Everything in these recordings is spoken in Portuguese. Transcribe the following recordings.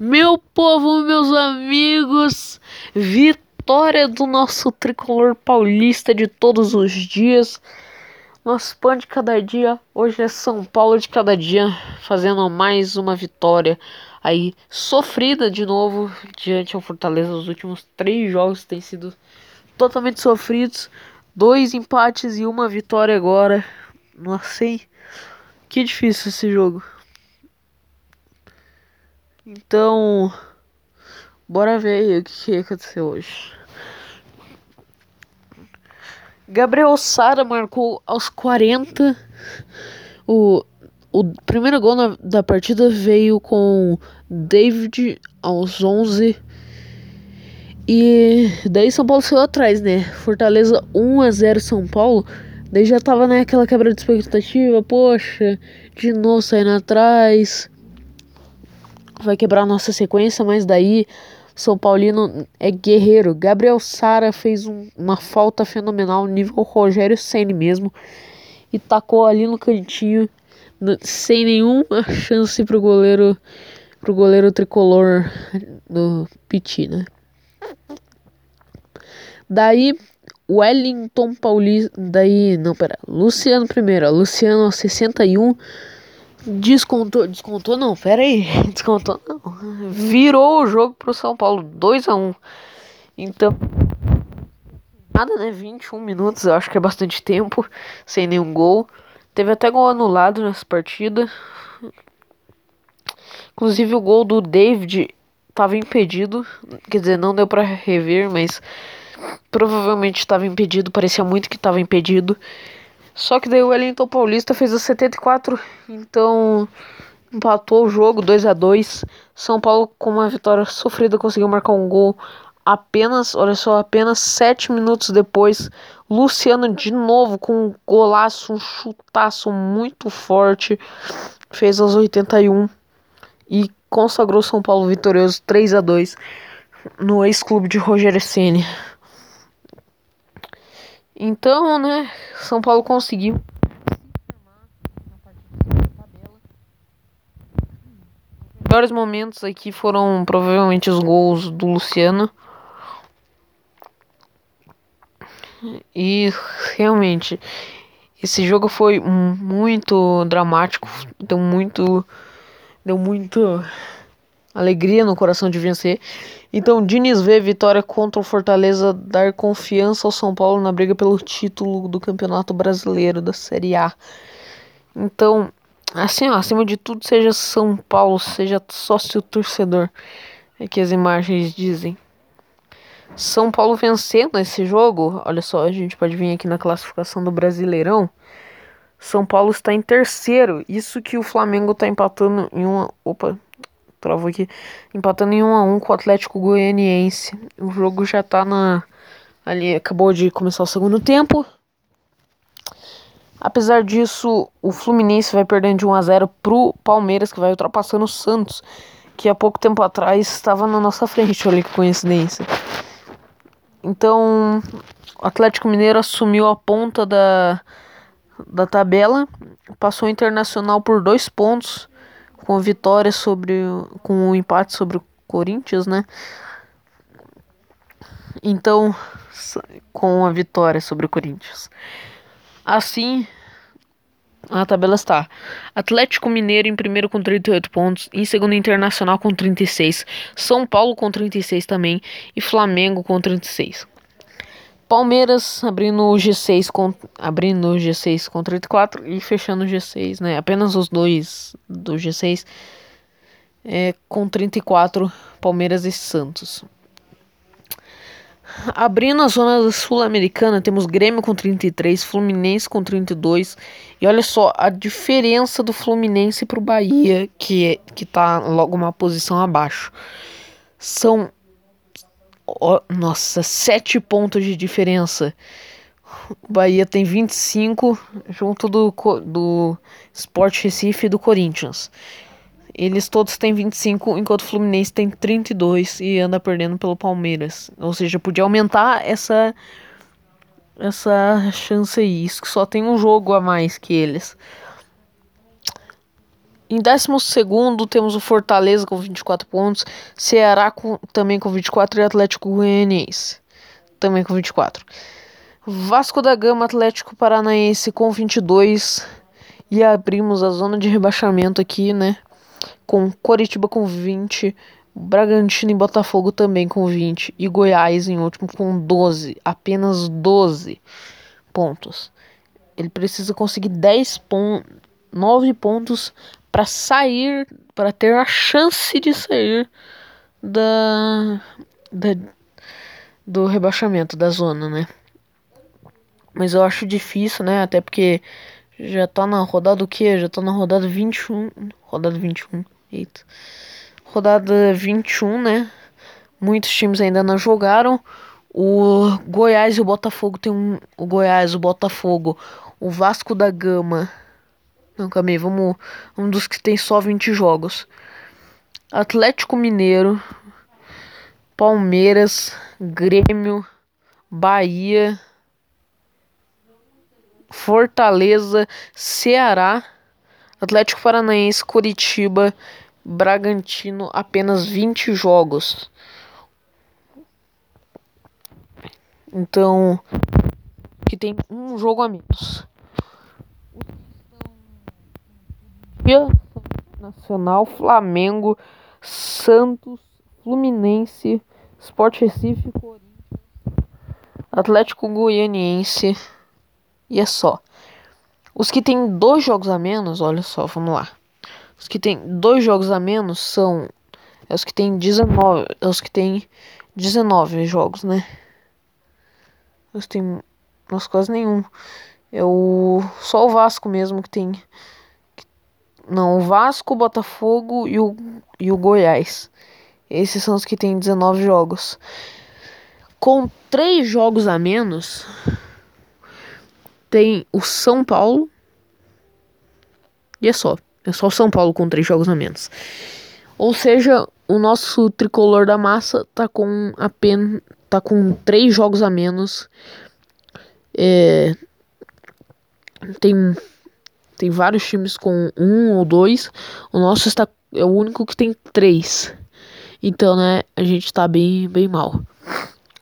Meu povo, meus amigos, vitória do nosso tricolor paulista de todos os dias. Nosso pão de cada dia, hoje é São Paulo de cada dia, fazendo mais uma vitória aí sofrida de novo diante ao Fortaleza. Os últimos três jogos têm sido totalmente sofridos, dois empates e uma vitória agora. Não sei, que difícil esse jogo. Então, bora ver aí o que aconteceu hoje. Gabriel Sara marcou aos 40. O, o primeiro gol na, da partida veio com David aos 11. E daí São Paulo saiu atrás, né? Fortaleza 1 a 0 São Paulo. Daí já tava naquela né, quebra de expectativa. Poxa, de novo saindo atrás vai quebrar nossa sequência, mas daí São Paulino é guerreiro. Gabriel Sara fez um, uma falta fenomenal, nível Rogério Ceni mesmo, e tacou ali no cantinho, no, sem nenhuma chance pro goleiro, pro goleiro tricolor do Piti, né? Daí Wellington Paulista, daí não, pera, Luciano primeiro, Luciano aos 61 Descontou, descontou não, pera aí, descontou não. Virou o jogo pro São Paulo, 2 a 1 Então, nada né, 21 minutos, eu acho que é bastante tempo, sem nenhum gol. Teve até gol anulado nessa partida. Inclusive o gol do David estava impedido, quer dizer, não deu para rever, mas provavelmente estava impedido, parecia muito que estava impedido. Só que daí o Wellington Paulista fez o 74, então empatou o jogo 2 a 2 São Paulo, com uma vitória sofrida, conseguiu marcar um gol apenas, olha só, apenas 7 minutos depois. Luciano de novo com um golaço, um chutaço muito forte, fez aos 81 e consagrou São Paulo vitorioso 3 a 2 no ex-clube de Rogério Ceni. Então, né, São Paulo conseguiu melhores momentos aqui foram provavelmente os gols do Luciano. E realmente esse jogo foi muito dramático, deu muito deu muito alegria no coração de vencer. Então, Diniz vê vitória contra o Fortaleza dar confiança ao São Paulo na briga pelo título do Campeonato Brasileiro da Série A. Então, assim, ó, acima de tudo, seja São Paulo, seja sócio torcedor, é que as imagens dizem. São Paulo vencendo esse jogo, olha só, a gente pode vir aqui na classificação do Brasileirão. São Paulo está em terceiro, isso que o Flamengo está empatando em uma. Opa, Travou aqui. Empatando em 1 a 1 com o Atlético Goianiense. O jogo já tá na. Ali acabou de começar o segundo tempo. Apesar disso, o Fluminense vai perdendo de 1 a 0 pro Palmeiras, que vai ultrapassando o Santos, que há pouco tempo atrás estava na nossa frente. Olha que coincidência. Então, o Atlético Mineiro assumiu a ponta da, da tabela, passou o Internacional por dois pontos com vitória sobre com o empate sobre o Corinthians, né? Então, com a vitória sobre o Corinthians. Assim, a tabela está: Atlético Mineiro em primeiro com 38 pontos, em segundo Internacional com 36, São Paulo com 36 também e Flamengo com 36. Palmeiras abrindo o G6 com abrindo o G6 com 34 e fechando o G6, né? Apenas os dois do G6 é, com 34, Palmeiras e Santos. Abrindo a zona sul-americana, temos Grêmio com 33, Fluminense com 32. E olha só a diferença do Fluminense para o Bahia, que, é, que tá logo uma posição abaixo. São oh, nossa, 7 pontos de diferença. O Bahia tem 25 junto do, do Sport Recife e do Corinthians. Eles todos têm 25, enquanto o Fluminense tem 32 e anda perdendo pelo Palmeiras. Ou seja, podia aumentar essa essa chance aí. Isso que só tem um jogo a mais que eles. Em 12 temos o Fortaleza com 24 pontos, Ceará com, também com 24 e Atlético Goianiense também com 24. Vasco da Gama, Atlético Paranaense com 22 e abrimos a zona de rebaixamento aqui, né? Com Coritiba com 20, Bragantino e Botafogo também com 20 e Goiás em último com 12, apenas 12 pontos. Ele precisa conseguir 10 pontos, 9 pontos para sair, para ter a chance de sair da, da do rebaixamento da zona, né? Mas eu acho difícil, né? Até porque já tá na rodada o quê? Já tá na rodada 21. Rodada 21. Eita. Rodada 21, né? Muitos times ainda não jogaram. O Goiás e o Botafogo tem um. O Goiás, o Botafogo, o Vasco da Gama. Não, calma aí, vamos. Um dos que tem só 20 jogos. Atlético Mineiro, Palmeiras, Grêmio, Bahia, Fortaleza, Ceará, Atlético Paranaense, Curitiba, Bragantino, apenas 20 jogos. Então, que tem um jogo a menos. Nacional, Flamengo, Santos, Fluminense, Sport Recife, Corinthians, Atlético Goianiense e é só. Os que tem dois jogos a menos, olha só, vamos lá. Os que tem dois jogos a menos são é os que tem 19, é os que tem 19 jogos, né? Os tem nossa, quase nenhum. É o só o Vasco mesmo que tem não, o Vasco, o Botafogo e o, e o Goiás. Esses são os que têm 19 jogos. Com 3 jogos a menos, tem o São Paulo. E é só. É só o São Paulo com 3 jogos a menos. Ou seja, o nosso tricolor da massa tá com apenas tá com 3 jogos a menos. É, tem tem vários times com um ou dois. O nosso está é o único que tem três. Então, né, a gente tá bem, bem mal.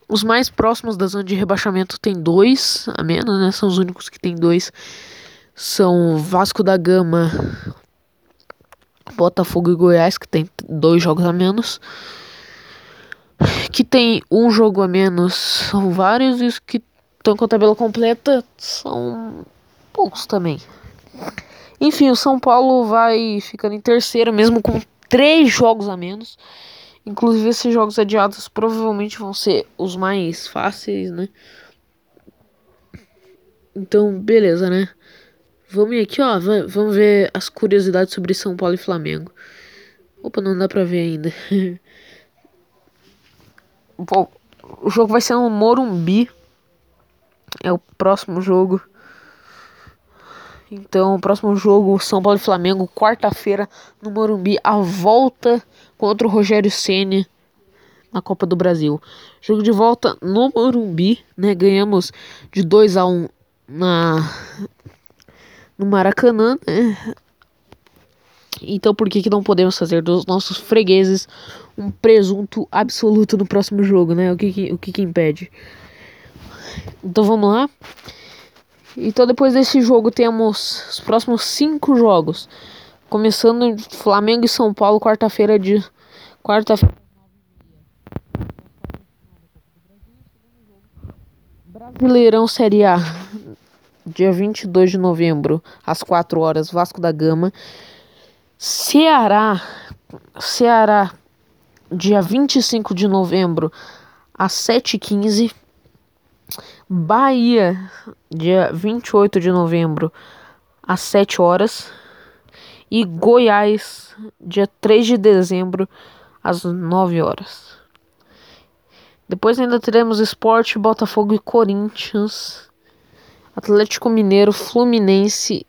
Os mais próximos da zona de rebaixamento tem dois a menos, né? São os únicos que tem dois. São Vasco da Gama, Botafogo e Goiás, que tem dois jogos a menos. Que tem um jogo a menos são vários, e os que estão com a tabela completa são poucos também. Enfim, o São Paulo vai ficando em terceiro, mesmo com três jogos a menos. Inclusive, esses jogos adiados provavelmente vão ser os mais fáceis, né? Então, beleza, né? Vamos aqui, ó. Vamos ver as curiosidades sobre São Paulo e Flamengo. Opa, não dá pra ver ainda. Bom, o jogo vai ser no Morumbi. É o próximo jogo. Então, o próximo jogo, São Paulo e Flamengo, quarta-feira, no Morumbi, a volta contra o Rogério Ceni na Copa do Brasil. Jogo de volta no Morumbi, né? Ganhamos de 2 a 1 um na no Maracanã, né? Então por que que não podemos fazer dos nossos fregueses um presunto absoluto no próximo jogo, né? O que que, o que, que impede? Então vamos lá. Então depois desse jogo temos os próximos cinco jogos. Começando Flamengo e São Paulo, quarta-feira de. Quarta-feira. Brasileirão Série A. Dia 22 de novembro, às 4 horas, Vasco da Gama. Ceará. Ceará, dia 25 de novembro, às 7h15. Bahia, dia 28 de novembro, às 7 horas. E Goiás, dia 3 de dezembro, às 9 horas. Depois ainda teremos Esporte, Botafogo e Corinthians, Atlético Mineiro, Fluminense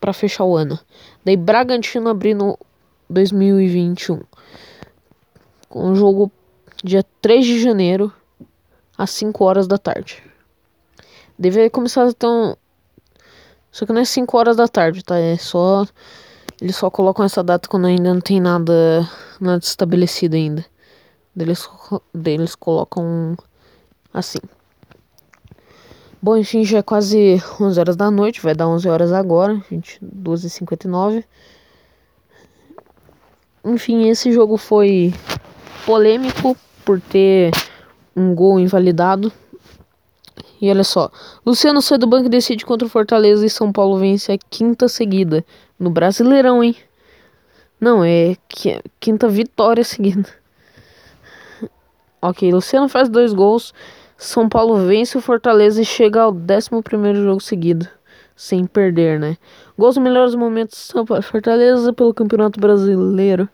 para fechar o ano. Daí Bragantino abrindo 2021. Com o jogo dia 3 de janeiro às 5 horas da tarde. Deve começar então. Só que não é 5 horas da tarde, tá? É só Eles só colocam essa data quando ainda não tem nada, nada estabelecido ainda. Eles, eles colocam assim. Bom, enfim, já é quase 11 horas da noite, vai dar 11 horas agora, gente, 12h59. Enfim, esse jogo foi polêmico por ter um gol invalidado. E olha só, Luciano sai do banco e decide contra o Fortaleza e São Paulo vence a quinta seguida no Brasileirão, hein? Não, é quinta vitória seguida. Ok, Luciano faz dois gols. São Paulo vence o Fortaleza e chega ao 11 jogo seguido, sem perder, né? Gols melhores momentos São Paulo Fortaleza pelo Campeonato Brasileiro.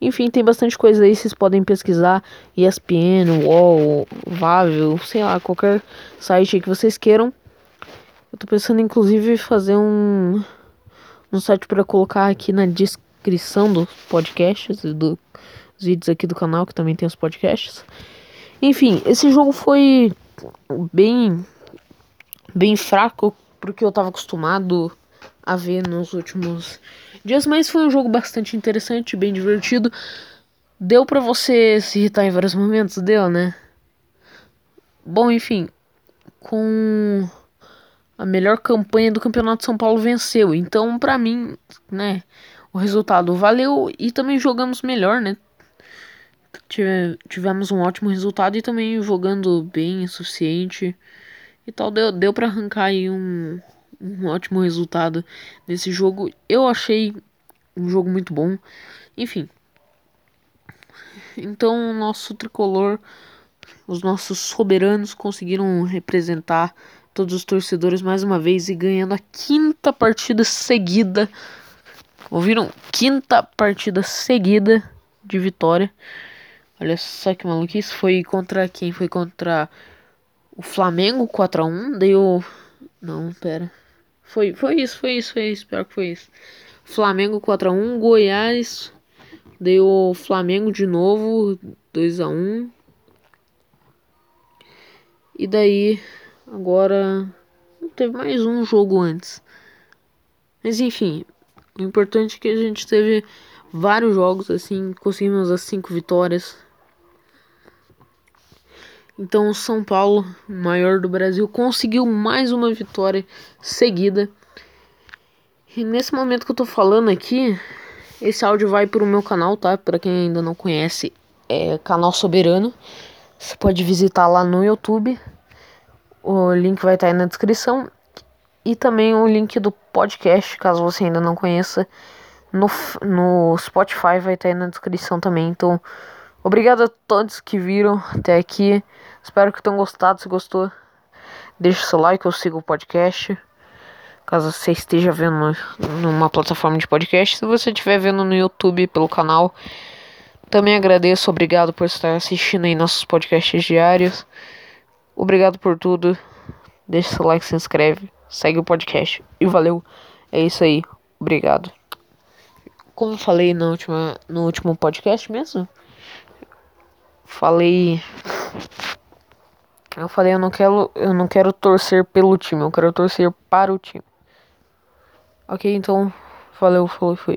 Enfim, tem bastante coisa aí, vocês podem pesquisar. ESPN, UOL, Vável, sei lá, qualquer site que vocês queiram. Eu tô pensando inclusive fazer um, um site para colocar aqui na descrição dos podcasts, do, dos vídeos aqui do canal, que também tem os podcasts. Enfim, esse jogo foi bem bem fraco porque eu tava acostumado a ver nos últimos dias, mas foi um jogo bastante interessante, bem divertido. Deu para você se irritar em vários momentos, deu, né? Bom, enfim, com a melhor campanha do Campeonato de São Paulo venceu. Então, para mim, né, o resultado valeu e também jogamos melhor, né? tivemos um ótimo resultado e também jogando bem o suficiente e tal. Deu, deu para arrancar aí um, um ótimo resultado nesse jogo. Eu achei um jogo muito bom. Enfim. Então, o nosso tricolor, os nossos soberanos conseguiram representar todos os torcedores mais uma vez e ganhando a quinta partida seguida. Ouviram? Quinta partida seguida de vitória. Olha só que maluquice. Foi contra quem? Foi contra o Flamengo 4x1. Deu. Não, pera. Foi, foi isso, foi isso, foi isso. Pior que foi isso. Flamengo 4x1. Goiás. Deu Flamengo de novo. 2x1. E daí. Agora. Teve mais um jogo antes. Mas enfim. O importante é que a gente teve vários jogos assim. Conseguimos as cinco vitórias então o São Paulo, maior do Brasil, conseguiu mais uma vitória seguida. E nesse momento que eu tô falando aqui, esse áudio vai pro meu canal, tá? Para quem ainda não conhece, é canal Soberano. Você pode visitar lá no YouTube. O link vai estar tá aí na descrição. E também o link do podcast, caso você ainda não conheça, no, no Spotify vai estar tá aí na descrição também. Então, obrigado a todos que viram até aqui. Espero que tenham gostado. Se gostou, deixe seu like ou siga o podcast. Caso você esteja vendo numa plataforma de podcast, se você estiver vendo no YouTube pelo canal, também agradeço. Obrigado por estar assistindo aí nossos podcasts diários. Obrigado por tudo. Deixe seu like, se inscreve, segue o podcast e valeu. É isso aí. Obrigado. Como falei no, última, no último podcast mesmo, falei eu falei, eu não quero, eu não quero torcer pelo time, eu quero torcer para o time. Ok, então, valeu, falou e fui.